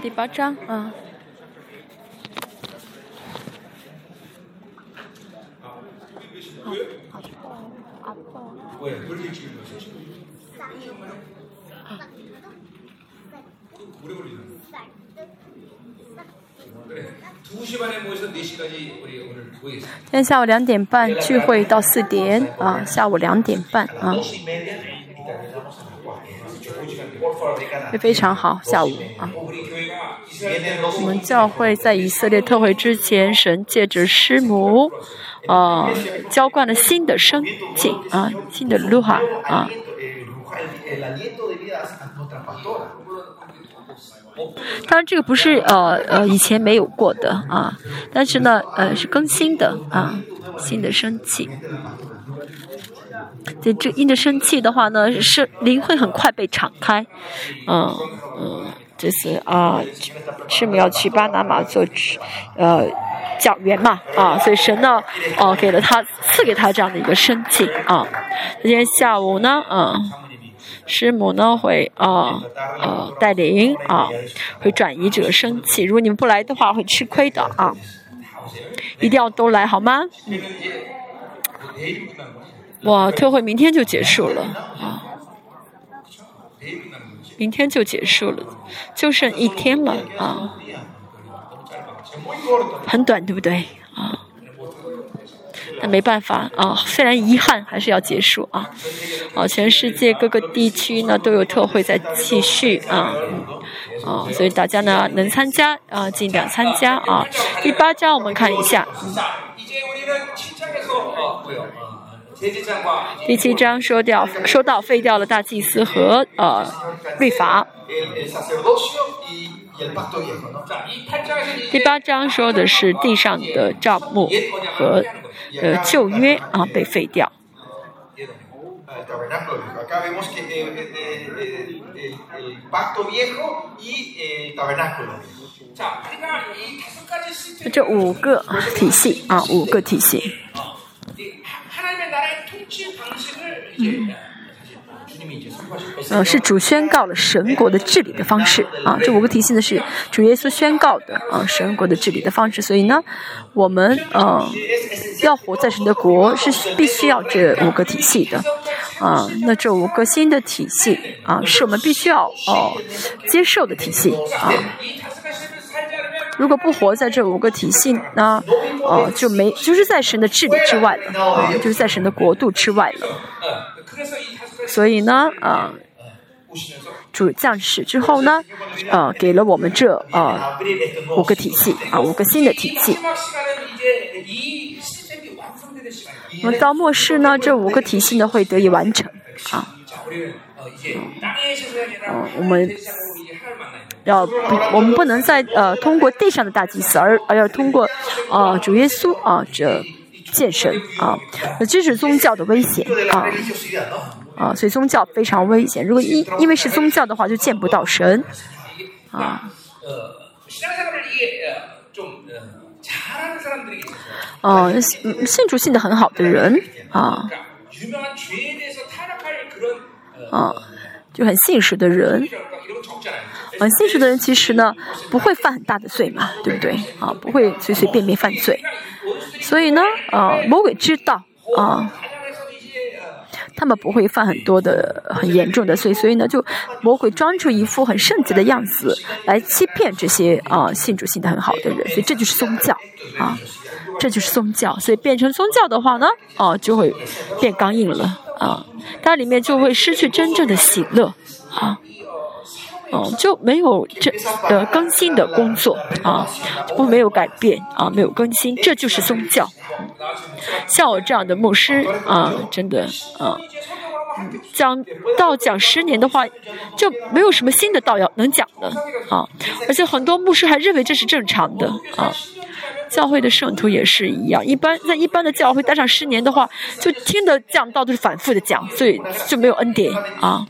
第八章啊。今天下午两点半聚会到四点啊，下午两点半啊，会非常好。下午啊，我们教会在以色列特会之前，神借着师母啊浇灌了新的生气啊，新的路哈啊。当然，这个不是呃呃以前没有过的啊，但是呢呃是更新的啊，新的生气。对，这因着生气的话呢，是灵会很快被敞开，嗯嗯，这是啊，是母要去巴拿马做呃讲员嘛啊，所以神呢哦给了他赐给他这样的一个生气啊。今天下午呢，嗯。师母呢会啊呃带领啊，会转移这个生气。如果你们不来的话，会吃亏的啊！一定要都来好吗？哇，特会明天就结束了啊！明天就结束了，就剩一天了啊！很短，对不对啊？那没办法啊，虽然遗憾，还是要结束啊。啊，全世界各个地区呢都有特会在继续啊，啊，所以大家呢能参加啊，尽量参加啊。第八章我们看一下。第七章说掉说到废掉了大祭司和呃律法。第八章说的是地上的账目和。呃，旧约啊被废掉。这五个体系啊，五个体系。嗯。呃，是主宣告了神国的治理的方式啊。这五个体系呢是主耶稣宣告的啊，神国的治理的方式。所以呢，我们呃要活在神的国是必须要这五个体系的啊。那这五个新的体系啊，是我们必须要哦接受的体系啊。如果不活在这五个体系呢，哦就没就是在神的治理之外了啊，就是在神的国度之外了。所以呢，啊，主降世之后呢，呃，给了我们这呃五个体系啊，五个新的体系。那么到末世呢，这五个体系呢会得以完成啊。嗯，我们要不，我们不能再呃通过地上的大祭司，而而要通过啊主耶稣啊这见神啊，这是宗教的危险啊。啊，所以宗教非常危险。如果因因为是宗教的话，就见不到神。啊。哦，信主信的很好的人啊。啊，就很信实的人。很信实的人其实呢，不会犯很大的罪嘛，对不对？啊，不会随随便便犯罪。所以呢，啊，魔鬼知道啊。他们不会犯很多的很严重的罪，所以呢，就魔鬼装出一副很圣洁的样子来欺骗这些啊信主信的很好的人，所以这就是宗教啊，这就是宗教。所以变成宗教的话呢，哦，就会变刚硬了啊，它里面就会失去真正的喜乐啊，哦，就没有这呃更新的工作啊，不没有改变啊，没有更新，这就是宗教。像我这样的牧师啊，真的啊，讲道讲十年的话，就没有什么新的道要能讲的啊。而且很多牧师还认为这是正常的啊。教会的圣徒也是一样，一般在一般的教会待上十年的话，就听的讲道都是反复的讲，所以就没有恩典啊。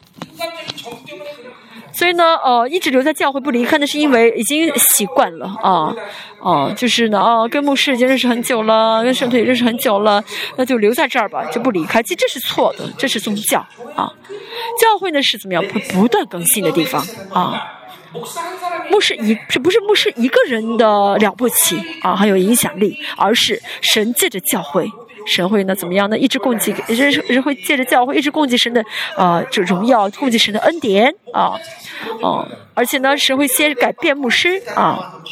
所以呢，呃，一直留在教会不离开，那是因为已经习惯了啊，啊，就是呢，啊，跟牧师已经认识很久了，跟圣徒也认识很久了，那就留在这儿吧，就不离开。其实这是错的，这是宗教啊。教会呢是怎么样不不断更新的地方啊？牧师一是不是牧师一个人的了不起啊，很有影响力，而是神借着教会，神会呢怎么样呢？一直供给人人会借着教会一直供给神的啊这荣耀，供给神的恩典啊，哦，而且呢神会先改变牧师啊。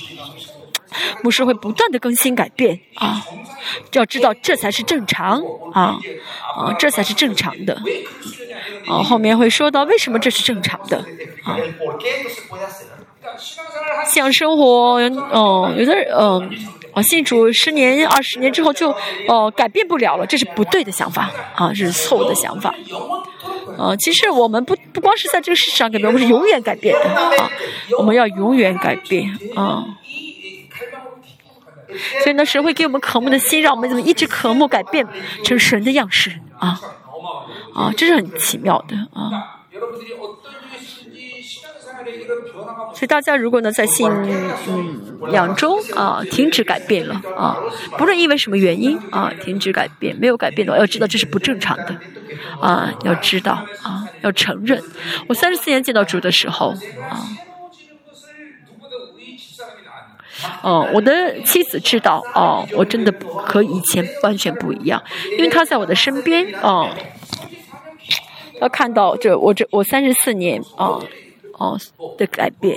牧师会不断的更新改变啊，要知道这才是正常啊啊，这才是正常的啊。后面会说到为什么这是正常的啊。像生活，嗯，有的人嗯，啊，信主十年、二十年之后就哦改变不了了，这是不对的想法啊，这是错误的想法。啊，其实我们不不光是在这个世上改变，我们是永远改变的啊，我们要永远改变啊。所以呢，神会给我们渴慕的心，让我们怎么一直渴慕改变成神的样式啊啊，这是很奇妙的啊。所以大家如果呢在信嗯两周啊停止改变了啊，不论因为什么原因啊停止改变，没有改变的话，要知道这是不正常的啊，要知道啊，要承认。我三十四年见到主的时候啊。哦，我的妻子知道哦，我真的和以前完全不一样，因为她在我的身边哦，要看到这我这我三十四年啊哦的改变，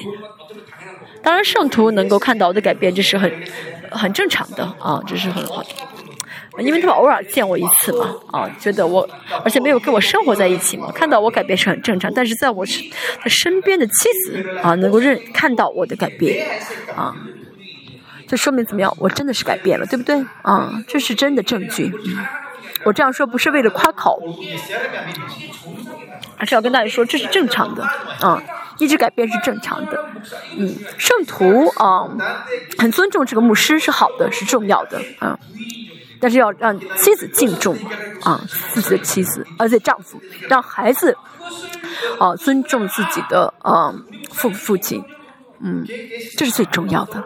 当然圣徒能够看到我的改变，这是很很正常的啊，这是很好，因为他们偶尔见我一次嘛啊，觉得我而且没有跟我生活在一起嘛，看到我改变是很正常，但是在我身身边的妻子啊，能够认看到我的改变啊。这说明怎么样？我真的是改变了，对不对？啊，这是真的证据。我这样说不是为了夸口，而是要跟大家说这是正常的。啊，一直改变是正常的。嗯，圣徒啊，很尊重这个牧师是好的，是重要的。啊，但是要让妻子敬重啊自己的妻子，而且丈夫让孩子啊尊重自己的啊父父亲。嗯，这是最重要的。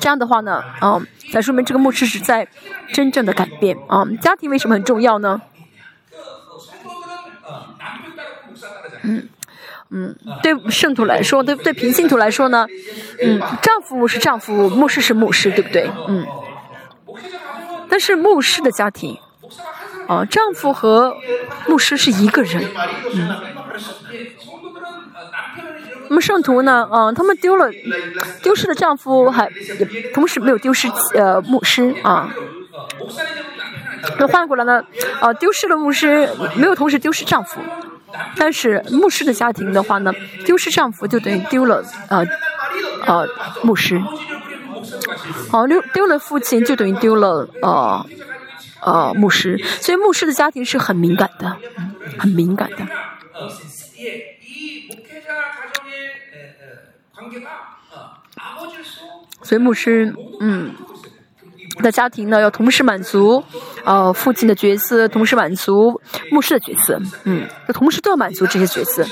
这样的话呢，嗯，才说明这个牧师是在真正的改变啊。家庭为什么很重要呢？嗯嗯，对圣徒来说，对对平信徒来说呢，嗯，丈夫是丈夫，牧师是牧师，对不对？嗯。但是牧师的家庭，啊，丈夫和牧师是一个人，嗯。那么圣徒呢？嗯，他们丢了丢失的丈夫，还也同时没有丢失呃牧师啊。那换过来呢？呃，丢失了牧师，没有同时丢失丈夫。但是牧师的家庭的话呢，丢失丈夫就等于丢了呃呃牧师。好，丢丢了父亲就等于丢了呃呃牧师。所以牧师的家庭是很敏感的，很敏感的。所以牧师，嗯，的家庭呢要同时满足，呃，父亲的角色，同时满足牧师的角色，嗯，要同时都要满足这些角色。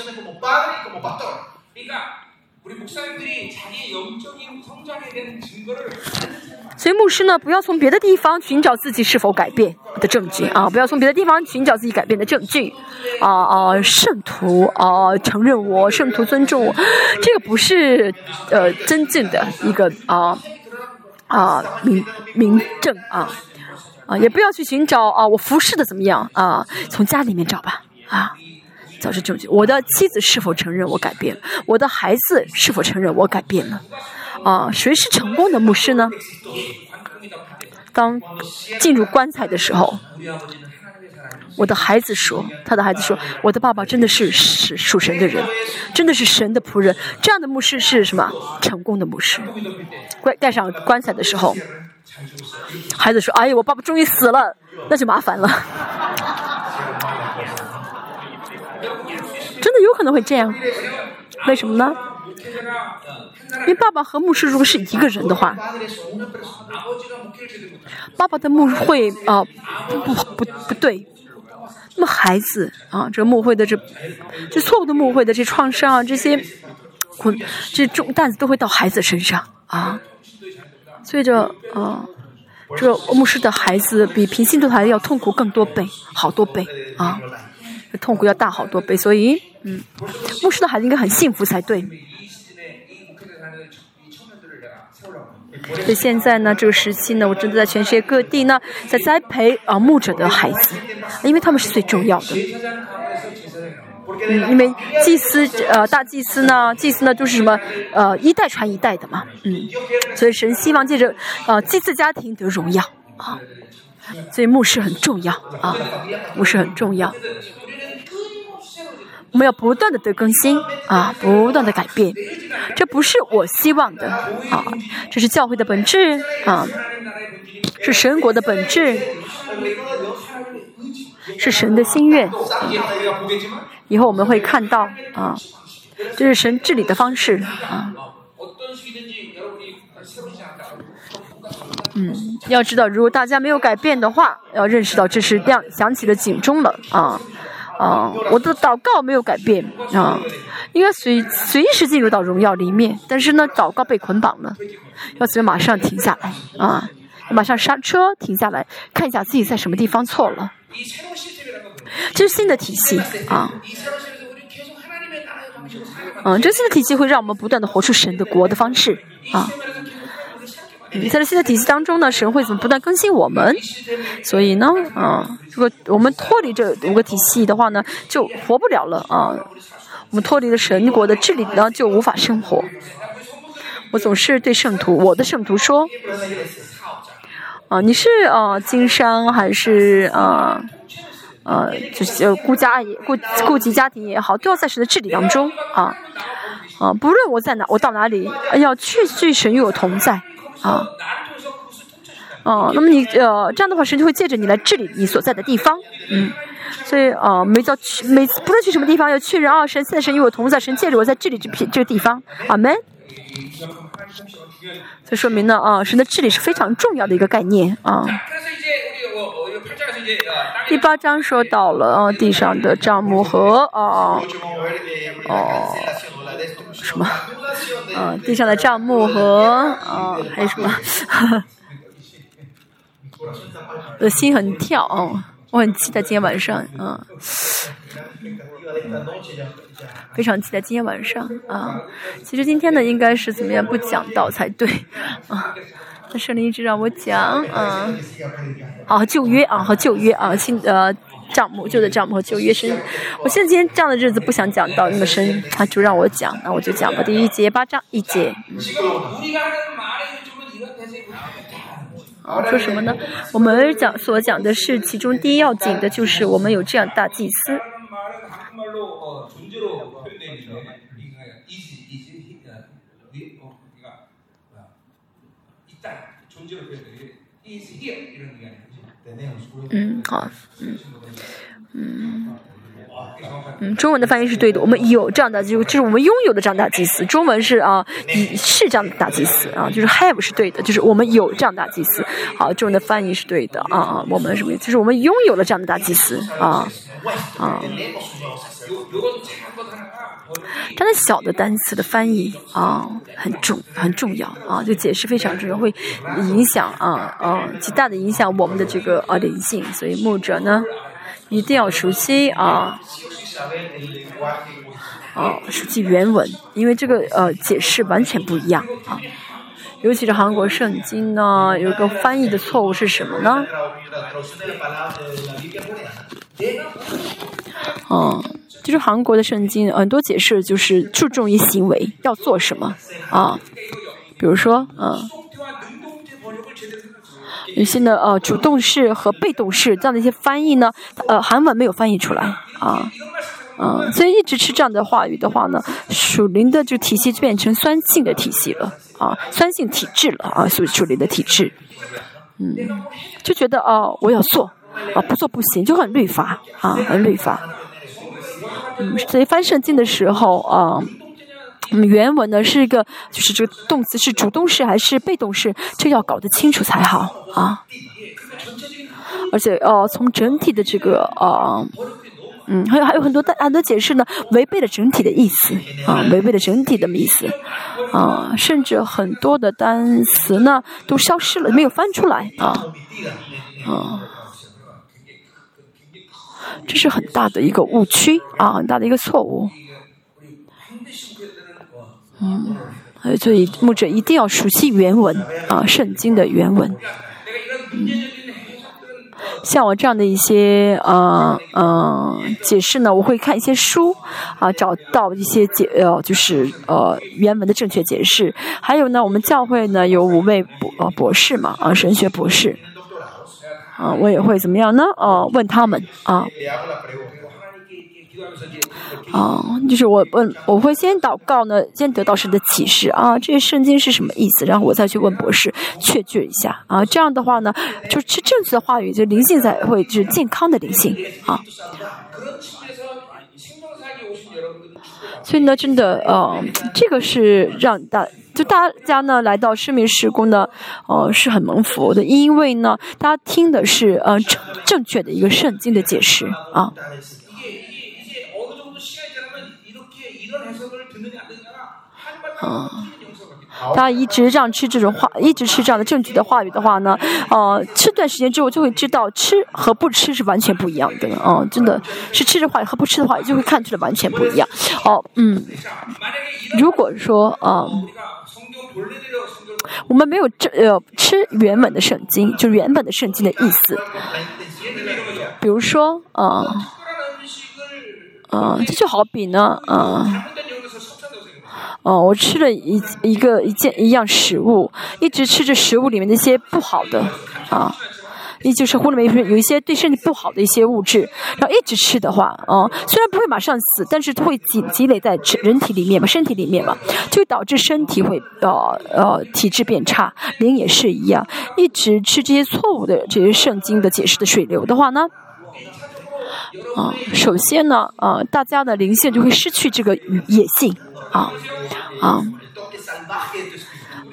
所以牧师呢，不要从别的地方寻找自己是否改变的证据啊！不要从别的地方寻找自己改变的证据啊啊！圣徒啊，承认我，圣徒尊重我，这个不是呃真正的一个啊啊明明正啊啊！也不要去寻找啊，我服侍的怎么样啊？从家里面找吧啊，找出证据。我的妻子是否承认我改变了？我的孩子是否承认我改变了？啊，谁是成功的牧师呢？当进入棺材的时候，我的孩子说：“他的孩子说，我的爸爸真的是是属神的人，真的是神的仆人。这样的牧师是什么？成功的牧师。”棺盖上棺材的时候，孩子说：“哎呀，我爸爸终于死了，那就麻烦了。”真的有可能会这样？为什么呢？因为爸爸和牧师如果是一个人的话，爸爸的牧会啊不不不不对，那么孩子啊这个牧会的这这错误的牧会的这创伤啊这些这重担子都会到孩子身上啊，所以这啊这牧师的孩子比平信徒孩子要痛苦更多倍好多倍啊，痛苦要大好多倍，所以嗯牧师的孩子应该很幸福才对。所以现在呢，这个时期呢，我真的在全世界各地呢，在栽培啊牧者的孩子，因为他们是最重要的。嗯，因为祭司呃大祭司呢，祭司呢就是什么呃一代传一代的嘛，嗯，所以神希望借着呃祭祀家庭得荣耀啊，所以牧师很重要啊，牧师很重要。我们要不断的得更新啊，不断的改变，这不是我希望的啊，这是教会的本质啊，是神国的本质，是神的心愿。以后我们会看到啊，这是神治理的方式啊。嗯，要知道，如果大家没有改变的话，要认识到这是亮响起了警钟了啊。啊，我的祷告没有改变啊，应该随随时进入到荣耀里面，但是呢，祷告被捆绑了，要怎么马上停下来啊？马上刹车，停下来，看一下自己在什么地方错了。这是新的体系啊，嗯，这新的体系会让我们不断的活出神的国的方式啊。在这新的体系当中呢，神会怎么不断更新我们？所以呢，啊，如果我们脱离这五个体系的话呢，就活不了了啊。我们脱离了神国的治理呢，就无法生活。我总是对圣徒，我的圣徒说，啊，你是啊经商还是啊，呃，就是顾家也顾顾及家庭也好，都要在神的治理当中啊啊，不论我在哪，我到哪里，要去去神与我同在。啊，哦，那么你呃这样的话，神就会借着你来治理你所在的地方，嗯，所以啊，每到去每次不论去什么地方，要确认啊，神现在神与我同在，神借着我在治理这片这个地方，阿门。这说明呢啊，神的治理是非常重要的一个概念啊。第八章说到了啊，地上的账目和啊，哦，什么？嗯，地上的账目和啊，还有什么？我的心很跳哦，我很期待今天晚上，嗯，非常期待今天晚上啊。其实今天呢，应该是怎么样不讲到才对啊？那圣灵一直让我讲，嗯，啊，旧约啊和旧约啊，新呃。账目旧的账目和旧约深，我现在今天这样的日子不想讲到那么深，他就让我讲，那我就讲吧。第一节八章一节。说什么呢？我们讲所讲的是其中第一要紧的，就是我们有这样大祭司。嗯，好，嗯。嗯，嗯，中文的翻译是对的。我们有这样的，就就是我们拥有的这样大祭司。中文是啊，是这样的大祭司啊，就是 have 是对的，就是我们有这样大祭司。好，中文的翻译是对的啊啊，我们什么？就是我们拥有了这样的大祭司啊啊。它的小的单词的翻译啊，很重很重要啊，就解释非常重要，会影响啊啊极大的影响我们的这个啊灵性。所以牧者呢。一定要熟悉啊，啊，熟悉原文，因为这个呃解释完全不一样啊。尤其是韩国圣经呢，有一个翻译的错误是什么呢？嗯，就是韩国的圣经很多解释就是注重于行为要做什么啊，比如说嗯。有些呢呃主动式和被动式这样的一些翻译呢，呃韩文没有翻译出来啊，嗯，所以一直吃这样的话语的话呢，属灵的就体系就变成酸性的体系了啊，酸性体质了啊，属属灵的体质，嗯，就觉得哦我要做啊不做不行，就很律法啊很律法，嗯，所以翻圣经的时候啊。那嗯，原文呢是一个，就是这个动词是主动式还是被动式，这要搞得清楚才好啊。而且呃，从整体的这个呃，嗯，还有还有很多的很多解释呢，违背了整体的意思啊，违背了整体的意思啊，甚至很多的单词呢都消失了，没有翻出来啊啊，这是很大的一个误区啊，很大的一个错误。嗯，还有，所以牧者一定要熟悉原文啊，圣经的原文。嗯，像我这样的一些呃呃解释呢，我会看一些书啊，找到一些解呃就是呃原文的正确解释。还有呢，我们教会呢有五位博呃博士嘛啊，神学博士啊，我也会怎么样呢？哦，问他们啊。啊，就是我问，我会先祷告呢，先得到神的启示啊，这些圣经是什么意思？然后我再去问博士确据一下啊。这样的话呢，就是正确的话语，就灵性才会就是健康的灵性啊。所以呢，真的呃，这个是让大就大家呢来到生命时空呢，呃，是很蒙福的，因为呢，大家听的是呃正正确的一个圣经的解释啊。嗯，大家一直这样吃这种话，一直吃这样的证据的话语的话呢，呃，吃段时间之后就会知道吃和不吃是完全不一样的。哦，真的是吃的话和不吃的话就会看出来完全不一样。哦，嗯，如果说啊，我们没有这呃吃原本的圣经，就原本的圣经的意思，比如说啊，啊，这就好比呢，啊。哦，我吃了一一个一件一样食物，一直吃着食物里面那些不好的啊，也就是呼里面有一些对身体不好的一些物质，然后一直吃的话，啊，虽然不会马上死，但是它会积积累在人体里面嘛，身体里面嘛，就导致身体会呃呃体质变差，灵也是一样，一直吃这些错误的这些圣经的解释的水流的话呢，啊，首先呢，啊，大家的灵性就会失去这个野性。啊，啊，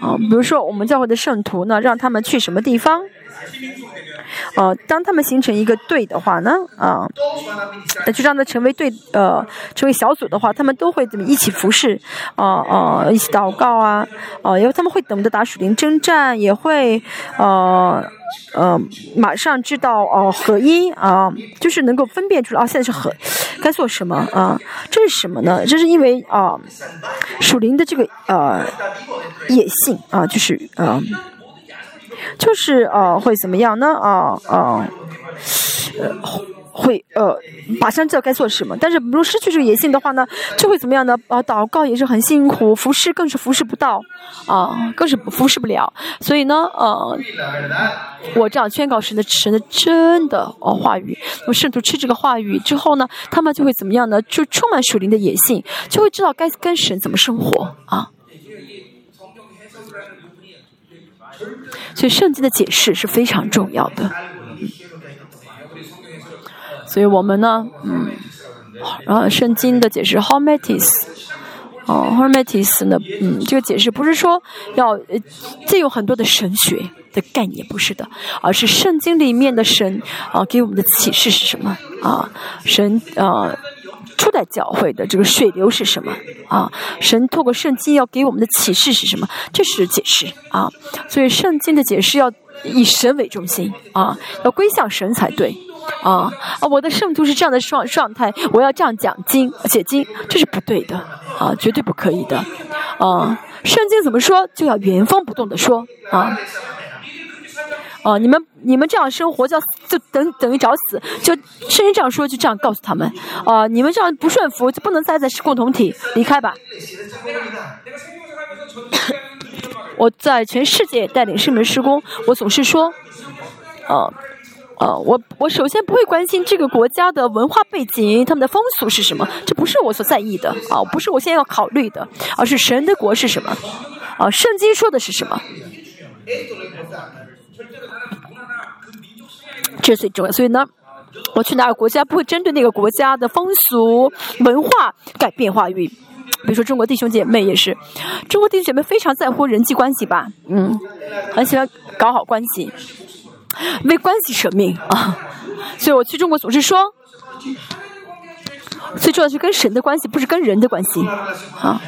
啊！比如说，我们教会的圣徒呢，让他们去什么地方？呃，当他们形成一个队的话呢，啊，那就让他成为队，呃，成为小组的话，他们都会怎么一起服侍，啊啊，一起祷告啊，啊，因为他们会懂得打属灵征战，也会，呃，呃，马上知道哦合一啊，就是能够分辨出来啊，现在是合，该做什么啊？这是什么呢？这是因为啊，属灵的这个呃野性啊，就是啊。就是呃会怎么样呢？啊啊，呃会呃马上知道该做什么。但是如果失去这个野性的话呢，就会怎么样呢？啊，祷告也是很辛苦，服侍更是服侍不到，啊，更是服侍不了。所以呢，呃，我这样宣告神的神的真的哦话语，我试图吃这个话语之后呢，他们就会怎么样呢？就充满属灵的野性，就会知道该跟神怎么生活啊。所以圣经的解释是非常重要的，所以我们呢，嗯，然后圣经的解释 h o m e t i s 哦 h o m e t i s 呢，嗯，这个解释不是说要呃借用很多的神学的概念，不是的，而是圣经里面的神啊给我们的启示是什么啊？神啊。初代教会的这个水流是什么啊？神透过圣经要给我们的启示是什么？这是解释啊。所以圣经的解释要以神为中心啊，要归向神才对啊。啊，我的圣徒是这样的状状态，我要这样讲经写经，这是不对的啊，绝对不可以的啊。圣经怎么说，就要原封不动的说啊。哦，你们你们这样生活，叫就等等于找死。就圣经这样说，就这样告诉他们。哦，你们这样不顺服，就不能待在共同体，离开吧。我在全世界带领圣门施工，我总是说，呃，呃，我我首先不会关心这个国家的文化背景，他们的风俗是什么，这不是我所在意的啊，不是我现在要考虑的，而是神的国是什么，啊，圣经说的是什么。这是最重要，所以呢，我去哪个国家不会针对那个国家的风俗文化改变话语。比如说中国弟兄姐妹也是，中国弟兄姐妹非常在乎人际关系吧，嗯，很喜欢搞好关系，为关系舍命啊。所以我去中国总是说，最重要是跟神的关系，不是跟人的关系啊。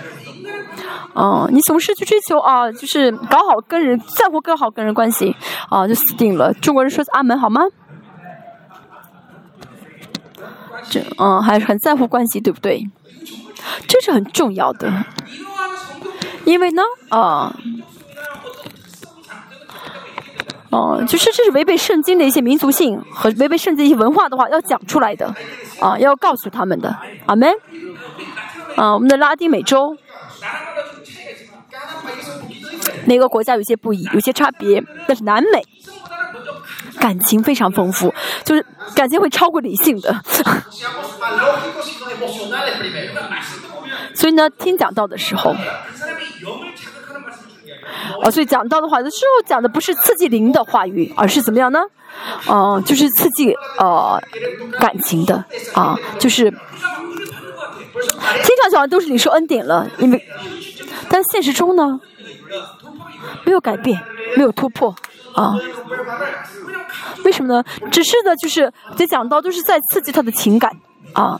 哦，你总是去追求啊，就是搞好跟人，在乎搞好跟人关系，啊，就死定了。中国人说阿门好吗？这，嗯，还是很在乎关系，对不对？这是很重要的。因为呢，啊。哦，就是这是违背圣经的一些民族性和违背圣经一些文化的话，要讲出来的，啊，要告诉他们的，阿门。啊，我们的拉丁美洲，每个国家有些不一，有些差别，但是南美感情非常丰富，就是感情会超过理性的。所以呢，听讲到的时候。哦，所以讲到的话，有时候讲的不是刺激灵的话语，而是怎么样呢？哦，就是刺激呃感情的啊，就是听上去好像都是你受恩典了，因为但现实中呢，没有改变，没有突破啊。为什么呢？只是呢，就是这讲到都是在刺激他的情感啊。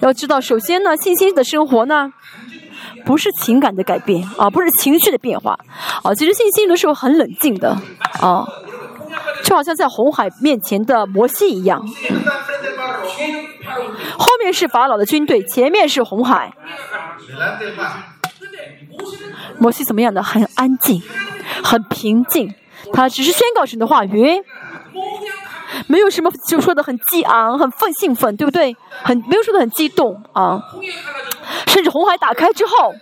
要知道，首先呢，信心的生活呢。不是情感的改变啊，不是情绪的变化啊，其实信心的时候很冷静的啊，就好像在红海面前的摩西一样，后面是法老的军队，前面是红海，摩西怎么样的？很安静，很平静，他只是宣告神的话语。没有什么就说的很激昂、很奋兴奋，对不对？很没有说的很激动啊。甚至红海打开之后，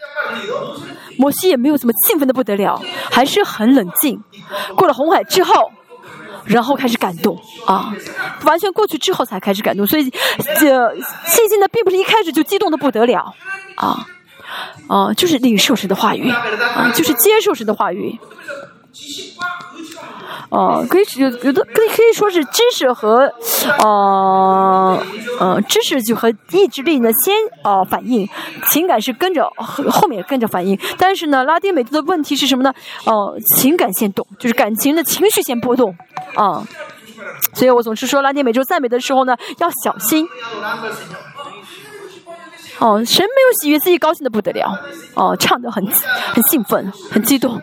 摩西也没有怎么兴奋的不得了，还是很冷静。过了红海之后，然后开始感动啊，完全过去之后才开始感动。所以这信心呢，并不是一开始就激动的不得了啊啊，就是领受神的话语啊，就是接受神的话语。哦，可以有有的可以可以说是知识和，呃呃，知识就和意志力呢先哦反应，情感是跟着后面跟着反应。但是呢，拉丁美洲的问题是什么呢？哦，情感先动，就是感情的情绪先波动啊。所以我总是说，拉丁美洲赞美的时候呢要小心。哦，神没有喜悦，自己高兴的不得了。哦，唱的很很兴奋，很激动。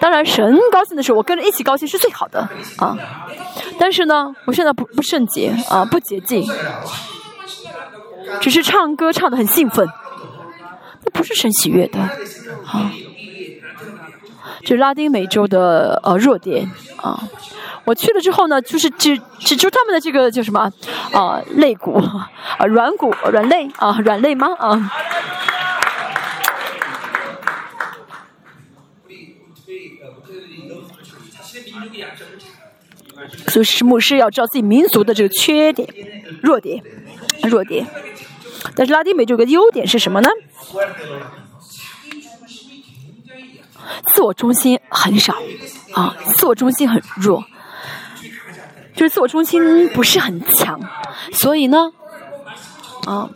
当然，神高兴的时候，我跟着一起高兴是最好的啊。但是呢，我现在不不圣洁啊，不洁净，只是唱歌唱的很兴奋，那不是神喜悦的啊。这拉丁美洲的呃弱点啊。我去了之后呢，就是指指出他们的这个叫什么啊肋骨啊软骨软肋啊软肋吗啊？所以牧师要知道自己民族的这个缺点、弱点、弱点。但是拉丁美洲有个优点是什么呢？自我中心很少啊，自我中心很弱，就是自我中心不是很强。所以呢，啊，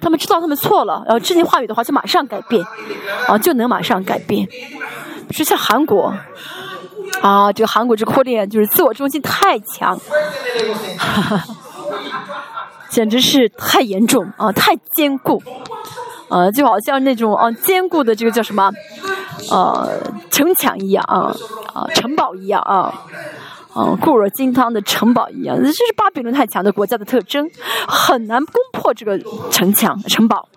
他们知道他们错了，然后知听话语的话就马上改变，啊，就能马上改变。是像韩国。啊，这个韩国这扩练就是自我中心太强，哈 哈简直是太严重啊，太坚固，呃，就好像那种啊坚固的这个叫什么，呃，城墙一样啊，啊，城堡一样啊，嗯，固若金汤的城堡一样，这是巴比伦太强的国家的特征，很难攻破这个城墙城堡。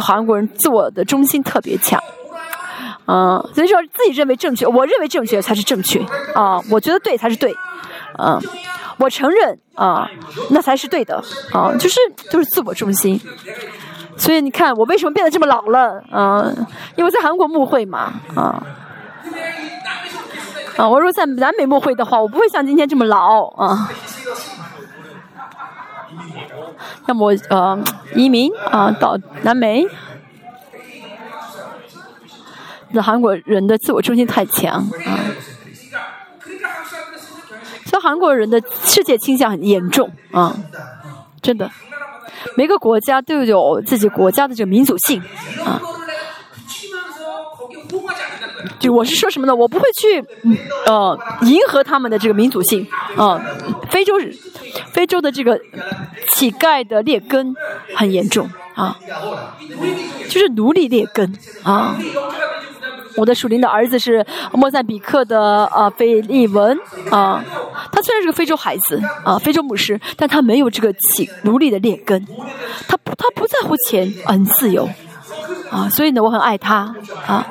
韩国人自我的中心特别强。嗯，所以说自己认为正确，我认为正确才是正确啊，我觉得对才是对，嗯，我承认啊，那才是对的啊，就是就是自我中心。所以你看我为什么变得这么老了啊？因为在韩国慕会嘛啊啊，我如果在南美慕会的话，我不会像今天这么老啊。要么呃移民啊到南美。韩国人的自我中心太强啊，所以韩国人的世界倾向很严重啊，真的，每个国家都有自己国家的这个民族性啊。就我是说什么呢？我不会去呃迎合他们的这个民族性啊。非洲非洲的这个乞丐的劣根很严重啊，就是奴隶劣根啊。我的属灵的儿子是莫赞比克的啊，菲利文啊，他虽然是个非洲孩子啊，非洲牧师，但他没有这个起奴隶的劣根，他不他不在乎钱，很自由啊，所以呢，我很爱他啊。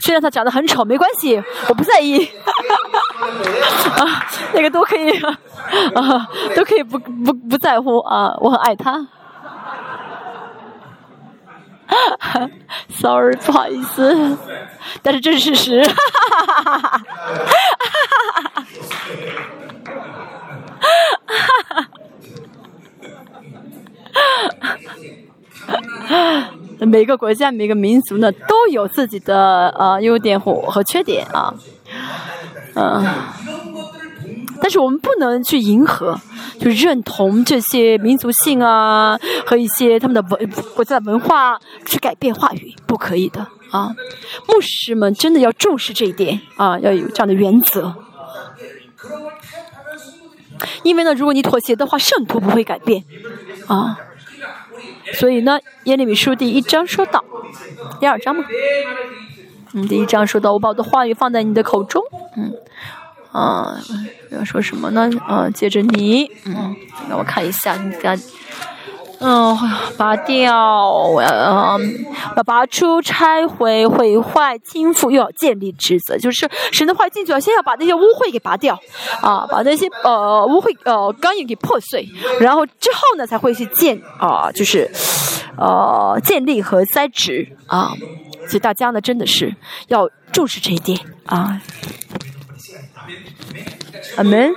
虽然他长得很丑，没关系，我不在意。啊，那个都可以，啊，都可以不不不在乎啊，我很爱他。Sorry，不好意思，但是这是事实。每个国家、每个民族呢，都有自己的呃优点和和缺点啊，嗯，但是我们不能去迎合，就认同这些民族性啊和一些他们的文国家的文化去改变话语，不可以的啊。牧师们真的要重视这一点啊，要有这样的原则，因为呢，如果你妥协的话，圣徒不会改变啊。所以呢，耶利米书第一章说到，第二章嘛，嗯，第一章说到，我把我的话语放在你的口中，嗯，啊，要说什么呢？啊，接着你，嗯，让我看一下，你看。嗯，拔掉，我要要拔出、拆毁、毁坏、倾覆，又要建立职责，就是神的话进去了，先要把那些污秽给拔掉，啊，把那些呃污秽呃刚硬给破碎，然后之后呢才会去建啊，就是呃建立和栽植。啊，所以大家呢真的是要重视这一点。啊，阿门。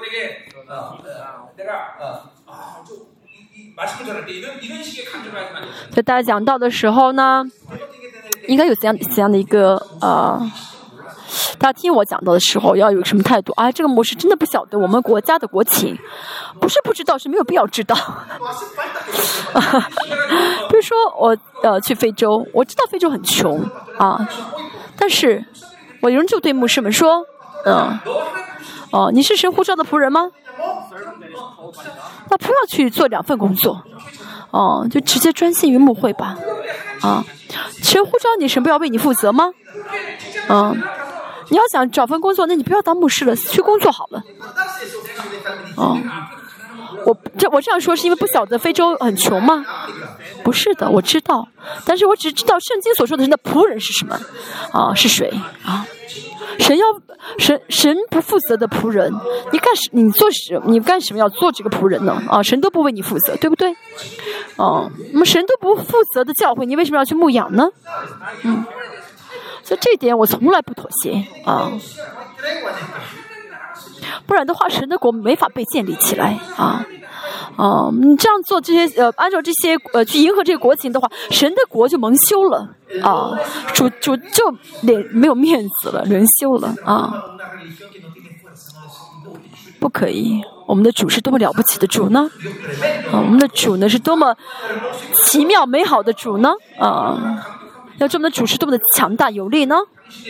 在大家讲到的时候呢，应该有怎样怎样的一个呃，大家听我讲到的时候要有什么态度啊？这个模式真的不晓得我们国家的国情，不是不知道，是没有必要知道。比如说我呃去非洲，我知道非洲很穷啊，但是我仍旧对牧师们说，嗯，哦，你是神呼召的仆人吗？那不要去做两份工作，哦，就直接专心于牧会吧，啊，神呼召你，神不要为你负责吗？啊，你要想找份工作，那你不要当牧师了，去工作好了。哦，我这我这样说是因为不晓得非洲很穷吗？不是的，我知道，但是我只知道圣经所说的人的仆人是什么，啊，是谁啊？神要神神不负责的仆人，你干什你做什你干什么要做这个仆人呢？啊，神都不为你负责，对不对？哦，那么神都不负责的教会，你为什么要去牧养呢？嗯，所以这点我从来不妥协啊，不然的话，神的国没法被建立起来啊。哦，你这样做这些呃，按照这些呃去迎合这个国情的话，神的国就蒙羞了啊，主主就脸没有面子了，人羞了啊，不可以。我们的主是多么了不起的主呢？啊，我们的主呢是多么奇妙美好的主呢？啊，要这么的主是多么的强大有力呢？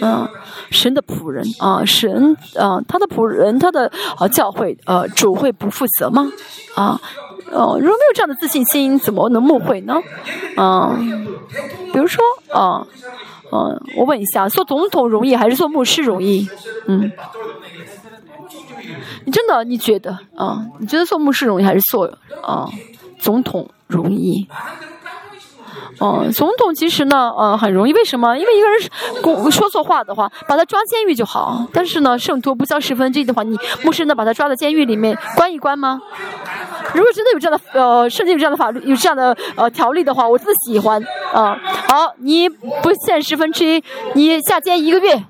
嗯，神的仆人啊，神啊，他的仆人，他的啊教会呃主会不负责吗？啊，哦，如果没有这样的自信心，怎么能牧会呢？嗯，比如说啊，嗯，我问一下，做总统容易还是做牧师容易？嗯，你真的你觉得啊？你觉得做牧师容易还是做啊总统容易？哦，总统其实呢，呃，很容易。为什么？因为一个人说错话的话，把他抓监狱就好。但是呢，圣徒不交十分之一的话，你牧师能把他抓到监狱里面关一关吗？如果真的有这样的呃，圣经有这样的法律，有这样的呃条例的话，我真的喜欢啊。好，你不限十分之一，你下监一个月，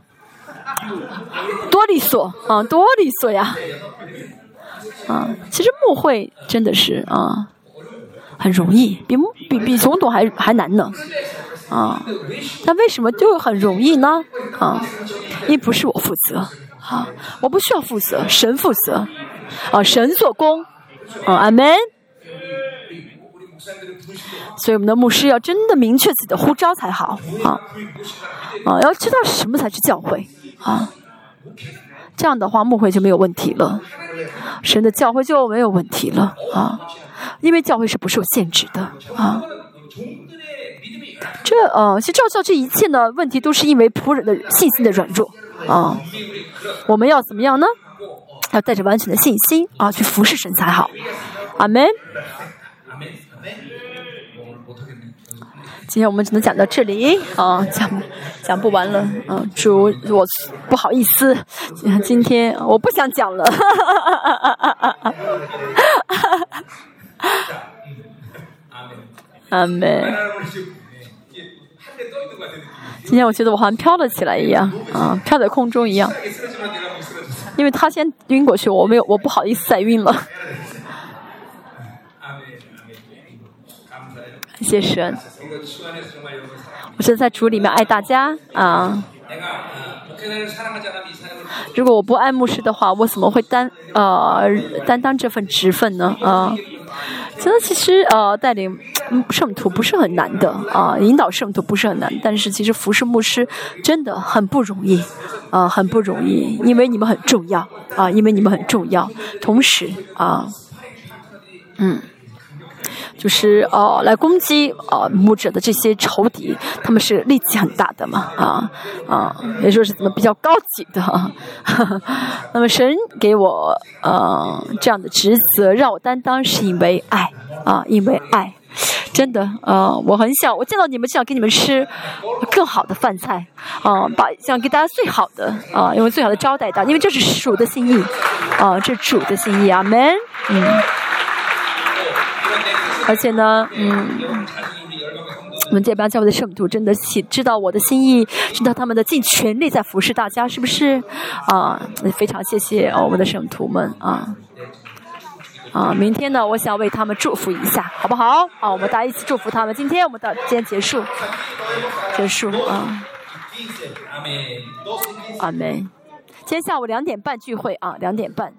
多利索啊，多利索呀！啊，其实牧会真的是啊。很容易，比比比总统还还难呢，啊，那为什么就很容易呢？啊，因为不是我负责，啊，我不需要负责，神负责，啊，神做工，啊，阿门。所以我们的牧师要真的明确自己的呼召才好，啊，啊，要知道什么才是教会，啊，这样的话牧会就没有问题了，神的教会就没有问题了，啊。因为教会是不受限制的啊，这呃，其实照照这一切呢，问题都是因为仆人的信心的软弱啊。我们要怎么样呢？要带着完全的信心啊，去服侍神才好。阿门。今天我们只能讲到这里啊，讲讲不完了。嗯，主，我不好意思，今天我不想讲了。阿门。今天我觉得我好像飘了起来一样，啊，飘在空中一样。因为他先晕过去，我没有，我不好意思再晕了。谢神，我是在主里面爱大家啊。如果我不爱牧师的话，我怎么会担呃担当这份职分呢？啊，真的，其实呃带领圣徒不是很难的啊，引导圣徒不是很难，但是其实服侍牧师真的很不容易啊，很不容易，因为你们很重要啊，因为你们很重要，同时啊，嗯。就是哦，来攻击呃牧者的这些仇敌，他们是力气很大的嘛，啊啊，也说是怎么比较高级的。那么神给我呃这样的职责，让我担当，是因为爱啊，因为爱，真的啊，我很想我见到你们，就想给你们吃更好的饭菜啊，把想给大家最好的啊，因为最好的招待到，因为这是主的心意啊，这是主的心意啊，man，嗯。而且呢，嗯，我们这帮教会的圣徒真的喜知道我的心意，知道他们的尽全力在服侍大家，是不是？啊，非常谢谢我们的圣徒们啊！啊，明天呢，我想为他们祝福一下，好不好？啊，我们大家一起祝福他们。今天我们到今天结束，结束啊！阿门。今天下午两点半聚会啊，两点半。